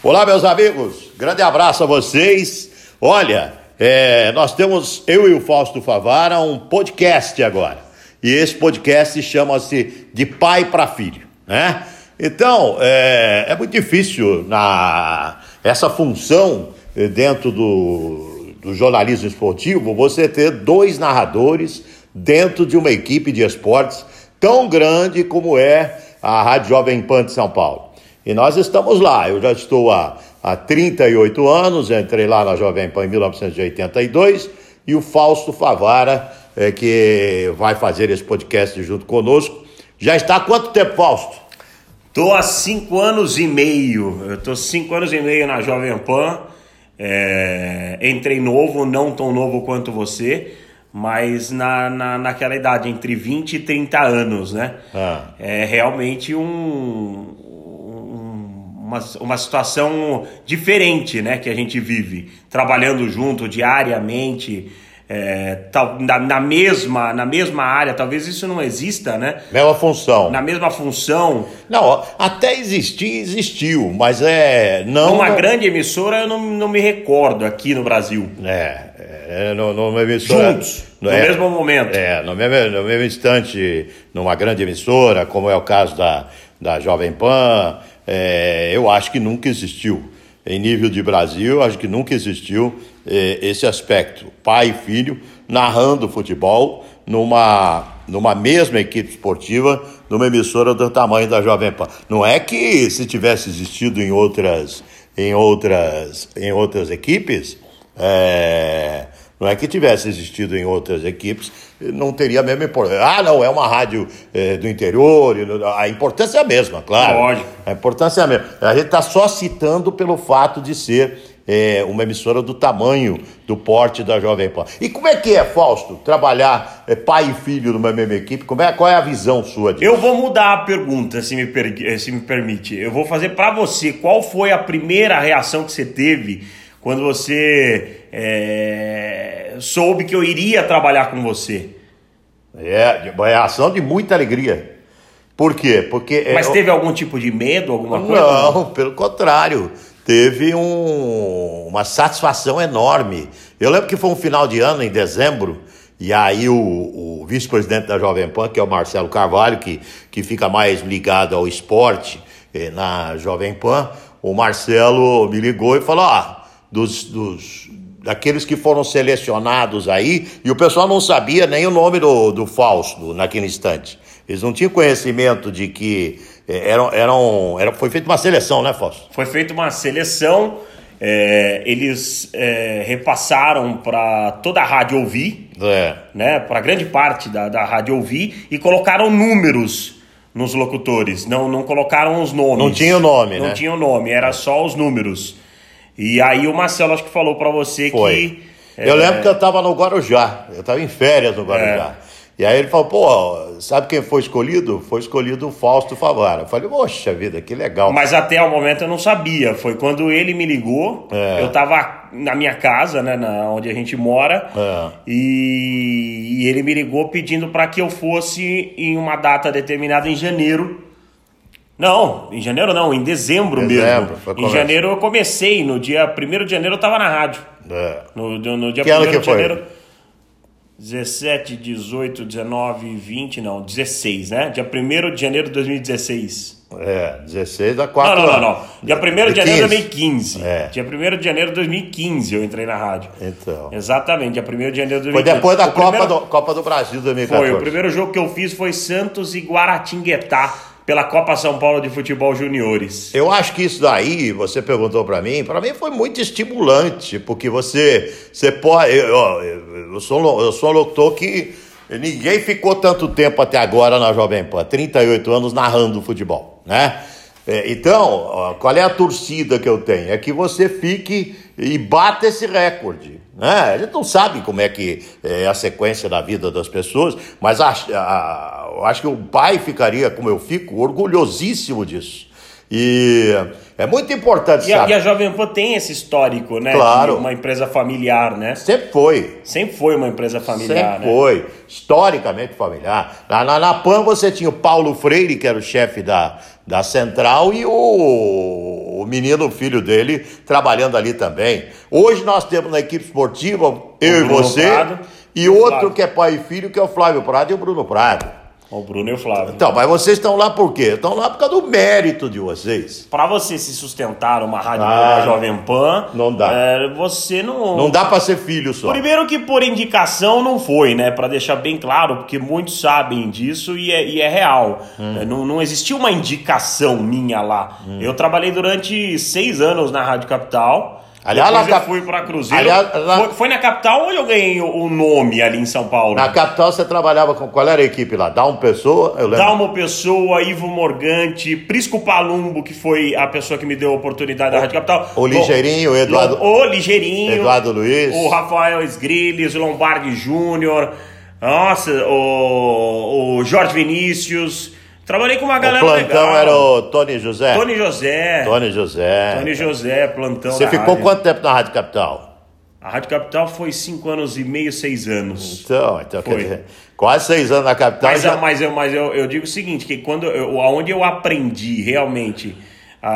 Olá, meus amigos, grande abraço a vocês. Olha, é, nós temos, eu e o Fausto Favara, um podcast agora. E esse podcast chama-se De Pai para Filho, né? Então, é, é, muito difícil na, essa função eh, dentro do, do jornalismo esportivo você ter dois narradores dentro de uma equipe de esportes tão grande como é a Rádio Jovem Pan de São Paulo. E nós estamos lá. Eu já estou há, há 38 anos, entrei lá na Jovem Pan em 1982, e o Fausto Favara, é, que vai fazer esse podcast junto conosco. Já está há quanto tempo, Fausto? Estou há cinco anos e meio. Eu estou cinco anos e meio na Jovem Pan. É, entrei novo, não tão novo quanto você, mas na, na, naquela idade, entre 20 e 30 anos, né? Ah. É realmente um, uma, uma situação diferente né, que a gente vive, trabalhando junto diariamente. É, na, na, mesma, na mesma área, talvez isso não exista, né? Mesma função. Na mesma função. Não, até existir, existiu, mas é. Não. Uma grande emissora eu não, não me recordo aqui no Brasil. É, é numa emissora. Juntos, no é, mesmo momento. É, no mesmo, no mesmo instante, numa grande emissora, como é o caso da, da Jovem Pan, é, eu acho que nunca existiu. Em nível de Brasil, acho que nunca existiu é, esse aspecto. Pai e filho narrando futebol numa, numa mesma equipe esportiva, numa emissora do tamanho da Jovem Pan. Não é que se tivesse existido em outras, em outras, em outras equipes, é, não é que tivesse existido em outras equipes, não teria a mesma importância. Ah, não, é uma rádio é, do interior, a importância é a mesma, claro. Lógico. A importância é a mesma. A gente está só citando pelo fato de ser é, uma emissora do tamanho, do porte da Jovem Pan. E como é que é, Fausto, trabalhar é, pai e filho numa mesma equipe? Como é, qual é a visão sua disso? Eu vou mudar a pergunta, se me, per, se me permite. Eu vou fazer para você. Qual foi a primeira reação que você teve quando você é, soube que eu iria trabalhar com você. É, uma reação de muita alegria. Por quê? Porque. É, Mas teve algum tipo de medo, alguma coisa? Não, pelo contrário. Teve um, uma satisfação enorme. Eu lembro que foi um final de ano, em dezembro, e aí o, o vice-presidente da Jovem Pan, que é o Marcelo Carvalho, que, que fica mais ligado ao esporte eh, na Jovem Pan, o Marcelo me ligou e falou: ah, dos, dos, daqueles que foram selecionados aí, e o pessoal não sabia nem o nome do, do Fausto naquele instante. Eles não tinham conhecimento de que é, eram, eram, era, foi feita uma seleção, né, Fausto? Foi feita uma seleção, é, eles é, repassaram para toda a rádio ouvir, é. né, para grande parte da, da rádio ouvir, e colocaram números nos locutores, não, não colocaram os nomes. Não tinha o nome, não né? Não tinha o nome, era só os números. E aí o Marcelo acho que falou para você Foi. que. Eu é... lembro que eu estava no Guarujá, eu estava em férias no Guarujá. É. E aí ele falou, pô, sabe quem foi escolhido? Foi escolhido o Fausto Favara. Eu falei, poxa vida, que legal. Mas até o momento eu não sabia. Foi quando ele me ligou, é. eu estava na minha casa, né, na, onde a gente mora, é. e, e ele me ligou pedindo para que eu fosse em uma data determinada em janeiro não, em janeiro não, em dezembro, dezembro mesmo. Em janeiro eu comecei, no dia 1 de janeiro eu tava na rádio. É. No, no, no dia 1 de janeiro. 17, 18, 19, 20, não, 16, né? Dia 1 de janeiro de 2016. É, 16 da 4 Não, não, não, não. Dia 1 de, de janeiro de 2015. É. Dia 1 de janeiro de 2015 eu entrei na rádio. Então. Exatamente, dia 1 de janeiro de 2015. Foi depois da Copa, primeiro... do, Copa do Brasil 2014. Foi, o primeiro jogo que eu fiz foi Santos e Guaratinguetá pela Copa São Paulo de Futebol Juniores? Eu acho que isso daí, você perguntou para mim, para mim foi muito estimulante, porque você, você pode. Eu, eu, sou, eu sou um locutor que ninguém ficou tanto tempo até agora na Jovem Pan, 38 anos narrando futebol, né? É, então, qual é a torcida que eu tenho? É que você fique e bata esse recorde. Né? A gente não sabe como é que é a sequência da vida das pessoas, mas a, a, eu acho que o pai ficaria, como eu fico, orgulhosíssimo disso. E é muito importante, e a, e a Jovem Pan tem esse histórico, né? Claro. De uma empresa familiar, né? Sempre foi. Sempre foi uma empresa familiar, Sempre né? foi. Historicamente familiar. Na, na, na PAN você tinha o Paulo Freire, que era o chefe da, da central, e o, o menino, o filho dele, trabalhando ali também. Hoje nós temos na equipe esportiva, eu e você, Prado, e outro Flávio. que é pai e filho, que é o Flávio Prado e o Bruno Prado. O Bruno e o Flávio. Então, mas vocês estão lá por quê? Estão lá por causa do mérito de vocês. Para você se sustentar uma rádio ah, Jovem Pan, não dá. É, você não. Não dá para ser filho só. Primeiro que por indicação não foi, né? Para deixar bem claro, porque muitos sabem disso e é, e é real. Hum. É, não, não existiu uma indicação minha lá. Hum. Eu trabalhei durante seis anos na Rádio Capital. Aliás, Depois eu cap... fui para Cruzeiro. Aliás, na... foi, foi, na capital ou eu ganhei o nome ali em São Paulo? Na capital você trabalhava com qual era a equipe lá? Dalmo Pessoa, eu lembro. Dalmo Pessoa, Ivo Morgante, Prisco Palumbo, que foi a pessoa que me deu a oportunidade da Rádio Capital. O Ligeirinho, o Eduardo. O Ligeirinho. Eduardo Luiz. O Rafael Esgrilles, o Lombardi Júnior. Nossa, o, o Jorge Vinícius. Trabalhei com uma galera o plantão legal. era o Tony José? Tony José. Tony José. Tony José, plantão Você ficou rádio. quanto tempo na Rádio Capital? A Rádio Capital foi cinco anos e meio, seis anos. Então, então foi. quer dizer, quase seis anos na Capital. Mas, já... mas, eu, mas eu, eu digo o seguinte, que quando eu, onde eu aprendi realmente a,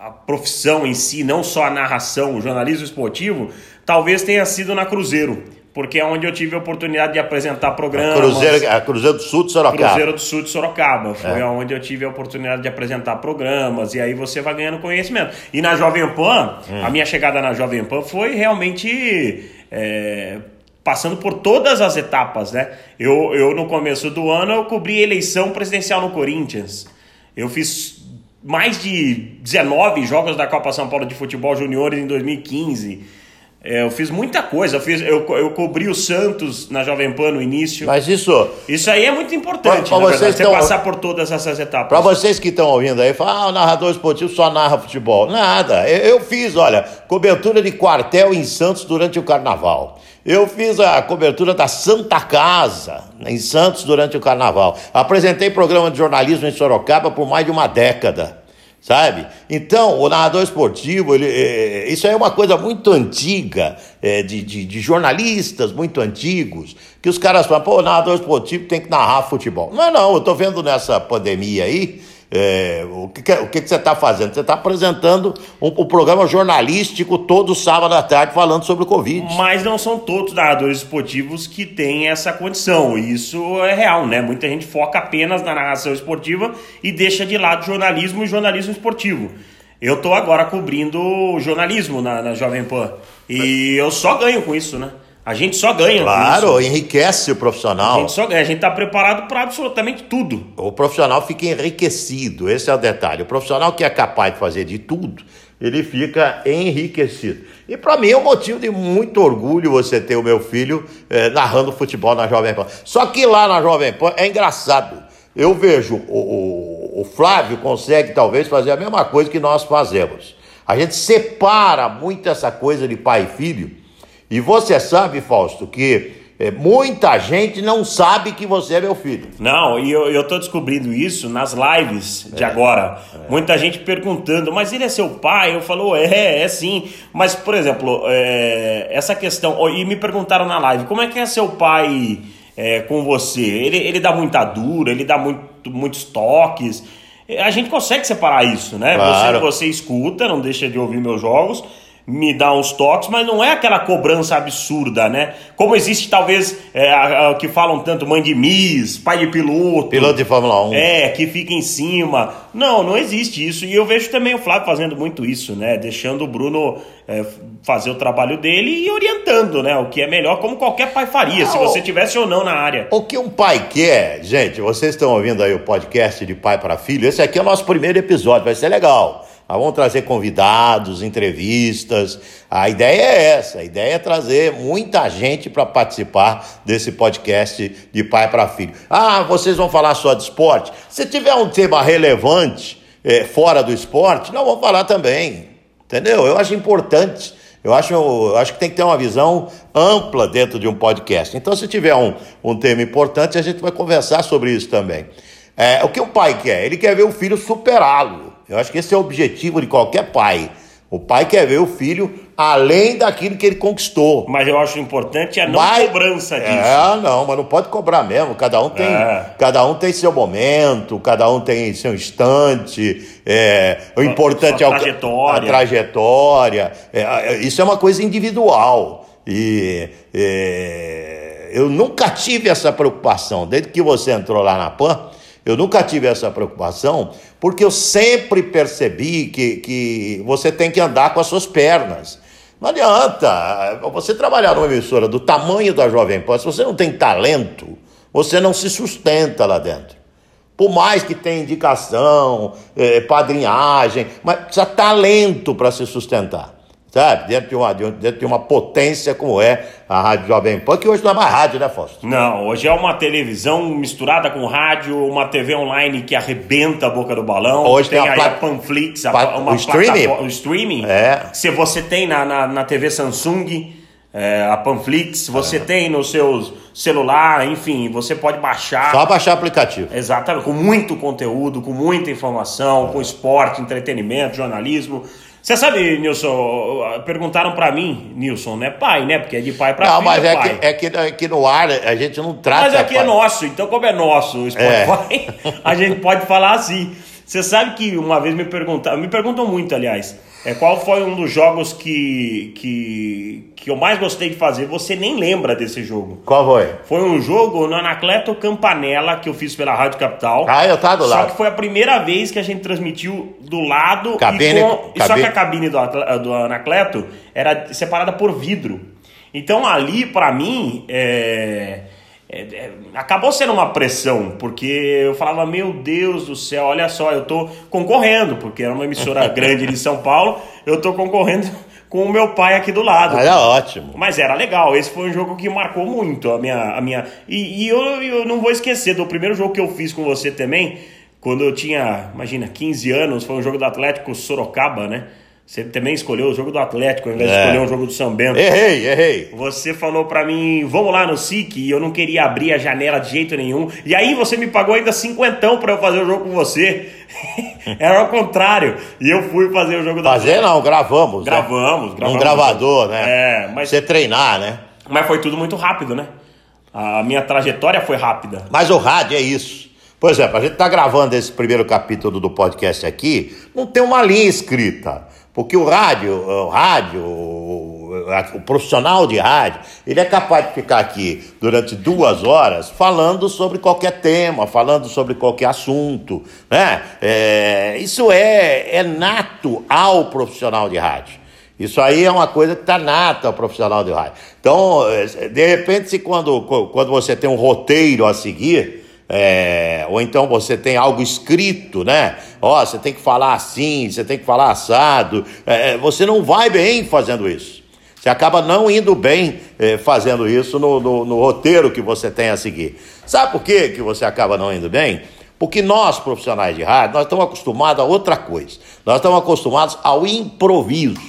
a, a profissão em si, não só a narração, o jornalismo esportivo, talvez tenha sido na Cruzeiro porque é onde eu tive a oportunidade de apresentar programas. A Cruzeiro, a Cruzeiro do Sul de Sorocaba. Cruzeiro do Sul de Sorocaba. Foi é. onde eu tive a oportunidade de apresentar programas, e aí você vai ganhando conhecimento. E na Jovem Pan, hum. a minha chegada na Jovem Pan foi realmente. É, passando por todas as etapas, né? Eu, eu, no começo do ano, eu cobri eleição presidencial no Corinthians. Eu fiz mais de 19 jogos da Copa São Paulo de Futebol Juniores em 2015. É, eu fiz muita coisa, eu, fiz, eu, eu cobri o Santos na Jovem Pan no início. Mas isso. Isso aí é muito importante, pra, pra vocês verdade, você passar por todas essas etapas. Para vocês que estão ouvindo aí, falam, ah, o narrador esportivo só narra futebol. Nada. Eu, eu, fiz, olha, cobertura de quartel em Santos durante o carnaval. Eu fiz a cobertura da Santa Casa em Santos durante o carnaval. Apresentei programa de jornalismo em Sorocaba por mais de uma década sabe? Então, o narrador esportivo, ele, é, isso aí é uma coisa muito antiga, é, de, de, de, jornalistas muito antigos, que os caras falam, pô, o narrador esportivo tem que narrar futebol. Não, não, eu estou vendo nessa pandemia aí, é, o que, o que, você está fazendo? Você está apresentando um, um, programa jornalístico todo sábado à tarde falando sobre o Covid. Mas não são todos narradores esportivos que têm essa condição. Isso é real, né? Muita gente foca apenas na narração esportiva e deixa de lado jornalismo e jornalismo esportivo. Eu estou agora cobrindo jornalismo na, na Jovem Pan. E eu só ganho com isso, né? A gente só ganha. Claro, enriquece o profissional. A gente só ganha, a gente está preparado para absolutamente tudo. O profissional fica enriquecido, esse é o detalhe. O profissional que é capaz de fazer de tudo, ele fica enriquecido. E para mim é um motivo de muito orgulho você ter o meu filho eh, narrando futebol na Jovem Pan. Só que lá na Jovem Pan é engraçado. Eu vejo o, o, o Flávio consegue talvez fazer a mesma coisa que nós fazemos. A gente separa muito essa coisa de pai e filho e você sabe, Fausto, que é, muita gente não sabe que você é meu filho. Não, e eu, eu tô descobrindo isso nas lives de é, agora. É. Muita gente perguntando, mas ele é seu pai? Eu falo, é, é sim. Mas, por exemplo, é, essa questão. E me perguntaram na live, como é que é seu pai é, com você? Ele, ele dá muita dura, ele dá muito, muitos toques. A gente consegue separar isso, né? Claro. Você, você escuta, não deixa de ouvir meus jogos me dá uns toques, mas não é aquela cobrança absurda, né? Como existe talvez é, a, a, que falam tanto mãe de Miss, pai de piloto. Piloto de Fórmula 1. É, que fica em cima. Não, não existe isso. E eu vejo também o Flávio fazendo muito isso, né? Deixando o Bruno é, fazer o trabalho dele e orientando, né? O que é melhor, como qualquer pai faria, se você tivesse ou não na área. O que um pai quer, gente, vocês estão ouvindo aí o podcast de pai para filho, esse aqui é o nosso primeiro episódio, vai ser legal. Nós vamos trazer convidados, entrevistas. A ideia é essa: a ideia é trazer muita gente para participar desse podcast de pai para filho. Ah, vocês vão falar só de esporte? Se tiver um tema relevante é, fora do esporte, nós vamos falar também. Entendeu? Eu acho importante. Eu acho, eu acho que tem que ter uma visão ampla dentro de um podcast. Então, se tiver um, um tema importante, a gente vai conversar sobre isso também. É, o que o pai quer? Ele quer ver o filho superá-lo. Eu acho que esse é o objetivo de qualquer pai. O pai quer ver o filho além daquilo que ele conquistou. Mas eu acho importante a não mas, cobrança disso. É, não, mas não pode cobrar mesmo. Cada um tem, é. cada um tem seu momento, cada um tem seu instante. É, o importante é o, trajetória. a trajetória. É, é, isso é uma coisa individual. E é, eu nunca tive essa preocupação. Desde que você entrou lá na PAN, eu nunca tive essa preocupação, porque eu sempre percebi que, que você tem que andar com as suas pernas. Não adianta você trabalhar numa emissora do tamanho da Jovem Pan, se você não tem talento, você não se sustenta lá dentro. Por mais que tenha indicação, eh, padrinhagem, mas precisa talento para se sustentar sabe? Dentro de, uma, dentro de uma potência como é a Rádio Jovem Pan, que hoje não é mais rádio, né, Fausto? Não, hoje é uma televisão misturada com rádio, uma TV online que arrebenta a boca do balão. Hoje tem, tem a, a Panflix, a, uma o streaming. O streaming. É. Se você tem na, na, na TV Samsung, é, a Panflix, você é. tem no seu celular, enfim, você pode baixar. Só baixar aplicativo. Exatamente, com muito conteúdo, com muita informação, com esporte, entretenimento, jornalismo. Você sabe, Nilson, perguntaram para mim, Nilson, né? Pai, né? Porque é de pai para filho. Não, mas é, é que, é, que, é que no ar a gente não trata. Mas aqui é nosso, então como é nosso o Spotify, é. a gente pode falar assim. Você sabe que uma vez me perguntaram, me perguntam muito, aliás, é, qual foi um dos jogos que, que, que eu mais gostei de fazer? Você nem lembra desse jogo. Qual foi? Foi um jogo no Anacleto Campanella que eu fiz pela Rádio Capital. Ah, eu tava do lado. Só que foi a primeira vez que a gente transmitiu do lado. Cabine, e com, cabine. Só que a cabine do, do Anacleto era separada por vidro. Então ali, para mim, é é, é, acabou sendo uma pressão, porque eu falava, meu Deus do céu, olha só, eu tô concorrendo, porque era uma emissora grande de São Paulo, eu tô concorrendo com o meu pai aqui do lado. Era ótimo. Mas era legal, esse foi um jogo que marcou muito a minha. A minha... E, e eu, eu não vou esquecer do primeiro jogo que eu fiz com você também, quando eu tinha, imagina, 15 anos, foi um jogo do Atlético Sorocaba, né? Você também escolheu o jogo do Atlético ao invés é. de escolher um jogo do São Bento. Errei, errei. Você falou para mim, vamos lá no SIC, e eu não queria abrir a janela de jeito nenhum. E aí você me pagou ainda cinquentão para eu fazer o jogo com você. Era ao contrário. E eu fui fazer o jogo do Fazer Atlético. não, gravamos. Gravamos, né? gravamos. Um gravador, né? É, mas... Você treinar, né? Mas foi tudo muito rápido, né? A minha trajetória foi rápida. Mas o rádio é isso. Por exemplo, a gente está gravando esse primeiro capítulo do podcast aqui, não tem uma linha escrita. Porque o rádio, o rádio, o, profissional de rádio, ele é capaz de ficar aqui durante duas horas falando sobre qualquer tema, falando sobre qualquer assunto, né? É, isso é, é nato ao profissional de rádio. Isso aí é uma coisa que está nata ao profissional de rádio. Então, de repente, se quando, quando você tem um roteiro a seguir, é, ou então você tem algo escrito, né? Ó, você tem que falar assim, você tem que falar assado. É, é, você não vai bem fazendo isso. Você acaba não indo bem é, fazendo isso no, no, no, roteiro que você tem a seguir. Sabe por quê que você acaba não indo bem? Porque nós, profissionais de rádio, nós estamos acostumados a outra coisa. Nós estamos acostumados ao improviso.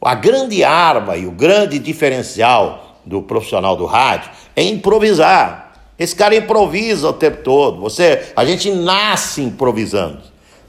A grande arma e o grande diferencial do profissional do rádio é improvisar. Esse cara improvisa o tempo todo. Você, a gente nasce improvisando.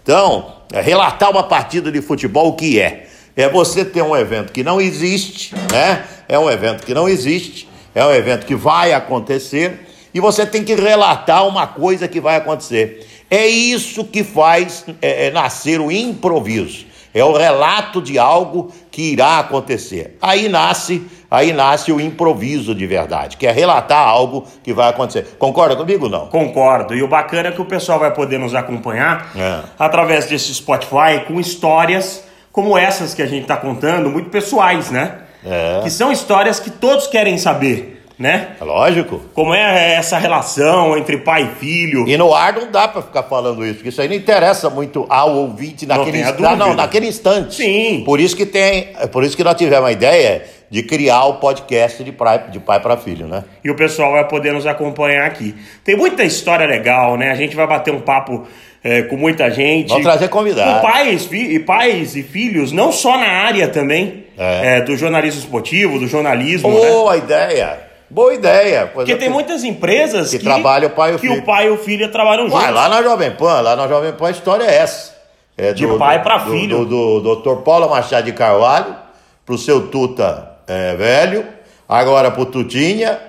Então, é relatar uma partida de futebol o que é? É você ter um evento que não existe, né? É um evento que não existe, é um evento que vai acontecer e você tem que relatar uma coisa que vai acontecer. É isso que faz é, é nascer o improviso. É o relato de algo que irá acontecer. Aí nasce, aí nasce o improviso de verdade, que é relatar algo que vai acontecer. Concorda comigo não? Concordo. E o bacana é que o pessoal vai poder nos acompanhar é. através desse Spotify com histórias como essas que a gente está contando, muito pessoais, né? É. Que são histórias que todos querem saber né? É lógico. Como é essa relação entre pai e filho. E no ar não dá para ficar falando isso, porque isso aí não interessa muito ao ouvinte naquele, não, instante, não, naquele instante. Sim. Por isso que tem, por isso que nós tivemos a ideia de criar o podcast de pai, de pai para filho, né? E o pessoal vai poder nos acompanhar aqui. Tem muita história legal, né? A gente vai bater um papo é, com muita gente. Vamos trazer convidados. Com pais, e pais e filhos, não só na área também é. É, do jornalismo esportivo, do jornalismo. Boa né? ideia! Boa ideia. Porque tem muitas empresas que, que trabalham o pai e o que filho. o pai e o filho trabalham juntos. Ué, lá na Jovem Pan, lá na Jovem Pan a história é essa. É de pai para filho. Do, do, do Dr. Paulo Machado de Carvalho, pro seu Tuta é, velho, agora pro Tutinha,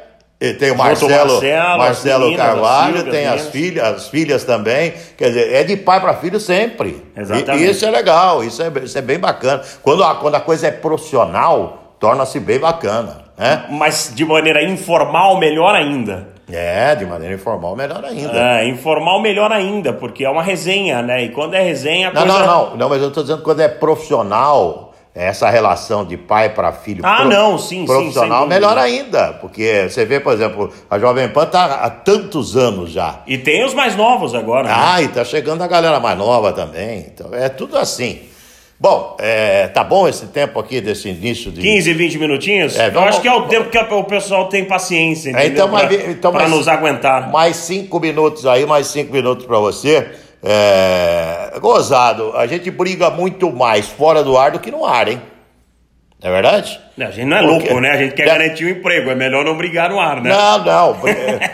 e tem o Marcelo, Marcelo, Marcelo meninas, Carvalho, filhas, tem as filhas, as filhas também. Quer dizer, é de pai para filho sempre. Exatamente. E isso é legal, isso é, isso é bem bacana. Quando a, quando a coisa é profissional, torna-se bem bacana. Né? Mas de maneira informal, melhor ainda. É, de maneira informal, melhor ainda. É, informal, melhor ainda, porque é uma resenha, né? E quando é resenha. Não, coisa... não, não, não, mas eu estou dizendo quando é profissional essa relação de pai para filho ah, pro, não, sim, profissional, sim, melhor ainda. Porque você vê, por exemplo, a Jovem Pan está há tantos anos já. E tem os mais novos agora. Né? Ah, e está chegando a galera mais nova também. Então é tudo assim. Bom, é, tá bom esse tempo aqui desse início de. 15, 20 minutinhos? É, vamos... Eu acho que é o tempo que o pessoal tem paciência, é, então, para então, nos aguentar. Mais cinco minutos aí, mais cinco minutos para você. É, gozado, a gente briga muito mais fora do ar do que no ar, hein? Não é verdade? A gente não é Porque... louco, né? A gente quer é... garantir o um emprego, é melhor não brigar no ar, né? Não, não.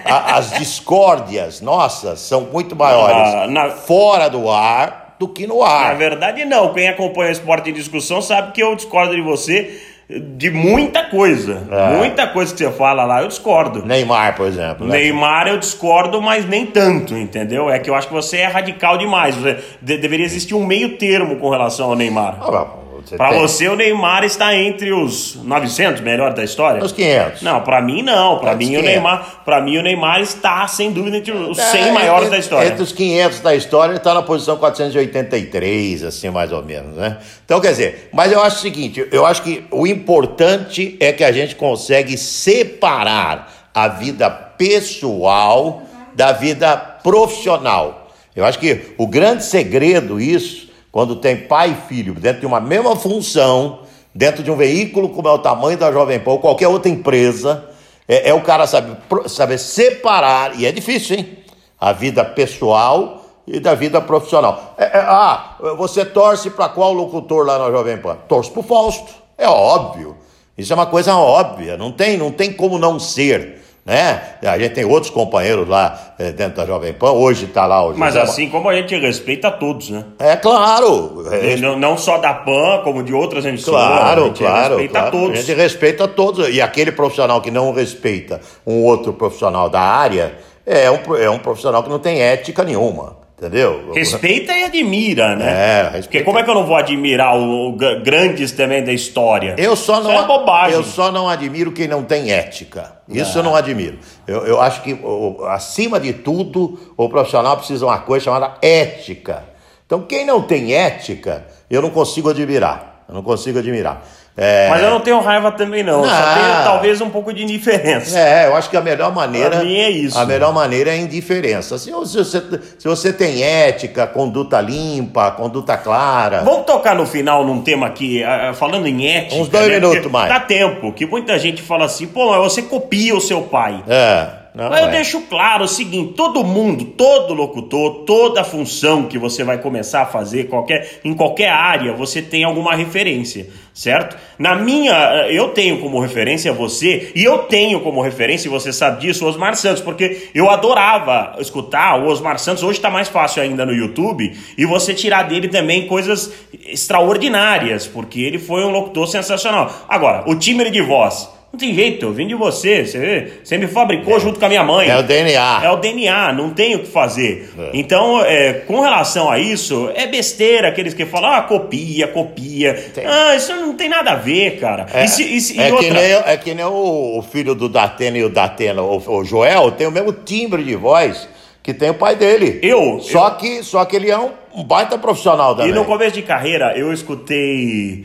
As discórdias nossas são muito maiores ah, na... fora do ar do que no ar. Na verdade, não. Quem acompanha o esporte em discussão sabe que eu discordo de você de muita coisa. É. Muita coisa que você fala lá, eu discordo. Neymar, por exemplo. Né? Neymar eu discordo, mas nem tanto, entendeu? É que eu acho que você é radical demais. Você, de, deveria existir um meio termo com relação ao Neymar. Ah, para você, o Neymar está entre os 900 melhores da história? Os 500. Não, para mim não. Para mim, o Neymar, mim o Neymar está sem dúvida entre os 100 é, maiores entre, da história. Entre os 500 da história, ele está na posição 483, assim mais ou menos, né? Então, quer dizer, mas eu acho o seguinte, eu acho que o importante é que a gente consegue separar a vida pessoal da vida profissional. Eu acho que o grande segredo isso quando tem pai e filho dentro de uma mesma função, dentro de um veículo como é o tamanho da Jovem Pan ou qualquer outra empresa, é, é o cara saber, separar, e é difícil, hein? A vida pessoal e da vida profissional. É, é, ah, você torce para qual locutor lá na Jovem Pan? Torce para o Fausto, é óbvio. Isso é uma coisa óbvia, não tem, não tem como não ser né? A gente tem outros companheiros lá é, dentro da Jovem Pan, hoje está lá o José Mas assim como a gente respeita todos, né? É claro. Não, não só da Pan, como de outras emissoras. Claro, a gente claro. respeita claro. todos. A gente respeita todos. E aquele profissional que não respeita um outro profissional da área é um, é um profissional que não tem ética nenhuma. Entendeu? Respeita e admira, né? É, respeita. Porque como é que eu não vou admirar o, o grandes também da história? Eu só não, Isso é bobagem. Eu só não admiro quem não tem ética. Isso é. eu não admiro. Eu, eu acho que, o, acima de tudo, o profissional precisa de uma coisa chamada ética. Então, quem não tem ética, eu não consigo admirar. Eu não consigo admirar. É... Mas eu não tenho raiva também, não. não. Só tenho talvez um pouco de indiferença. É, eu acho que a melhor maneira. Pra mim é isso. A melhor maneira é a indiferença. Se você, se você tem ética, conduta limpa, conduta clara. Vamos tocar no final num tema aqui, falando em ética. Uns dois né? minutos mais. Dá tempo, que muita gente fala assim, pô, você copia o seu pai. É. Não, Mas eu é. deixo claro o seguinte: todo mundo, todo locutor, toda função que você vai começar a fazer qualquer, em qualquer área, você tem alguma referência, certo? Na minha, eu tenho como referência você, e eu tenho como referência, e você sabe disso, o Osmar Santos, porque eu adorava escutar o Osmar Santos, hoje está mais fácil ainda no YouTube, e você tirar dele também coisas extraordinárias, porque ele foi um locutor sensacional. Agora, o timbre de voz não tem jeito, eu vim de você, você, você me fabricou é. junto com a minha mãe. É o DNA. É o DNA, não tem o que fazer. É. Então, é, com relação a isso, é besteira aqueles que falam, ah, copia, copia. Tem. Ah, isso não tem nada a ver, cara. É, e se, e se, é, outra... que, nem, é que nem o, filho do Datena e o Datena, o, o Joel, tem o mesmo timbre de voz que tem o pai dele. Eu? Só, eu... Que, só que ele é um, um baita profissional também. E no começo de carreira, eu escutei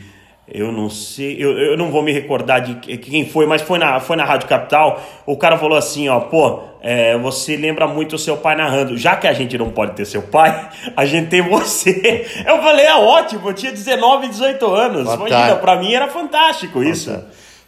eu não sei, eu, eu não vou me recordar de quem foi, mas foi na, foi na Rádio Capital. O cara falou assim: ó, pô, é, você lembra muito o seu pai narrando. Já que a gente não pode ter seu pai, a gente tem você. Eu falei: é ótimo, eu tinha 19, 18 anos. Imagina, pra mim era fantástico isso.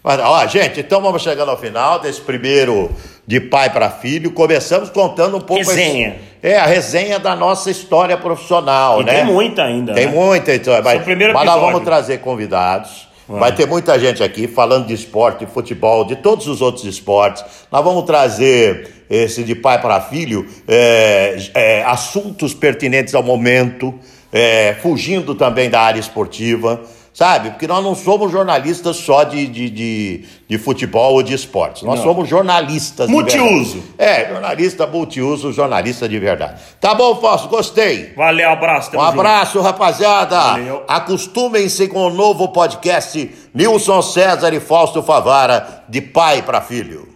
Mas, ó, gente, então vamos chegando ao final desse primeiro de pai para filho. Começamos contando um pouco. Resenha. É, a resenha da nossa história profissional, e né? Tem muita ainda. Tem né? muita, então. Mas, mas nós vamos trazer convidados. Vai ter muita gente aqui falando de esporte, de futebol, de todos os outros esportes. Nós vamos trazer esse de pai para filho, é, é, assuntos pertinentes ao momento é, fugindo também da área esportiva sabe? Porque nós não somos jornalistas só de, de, de, de futebol ou de esportes. Nós não. somos jornalistas. Multiuso. É, jornalista multiuso, jornalista de verdade. Tá bom, Fausto, gostei. Valeu, abraço. Um abraço, junto. rapaziada. Valeu. Acostumem-se com o novo podcast Nilson César e Fausto Favara, de pai para filho.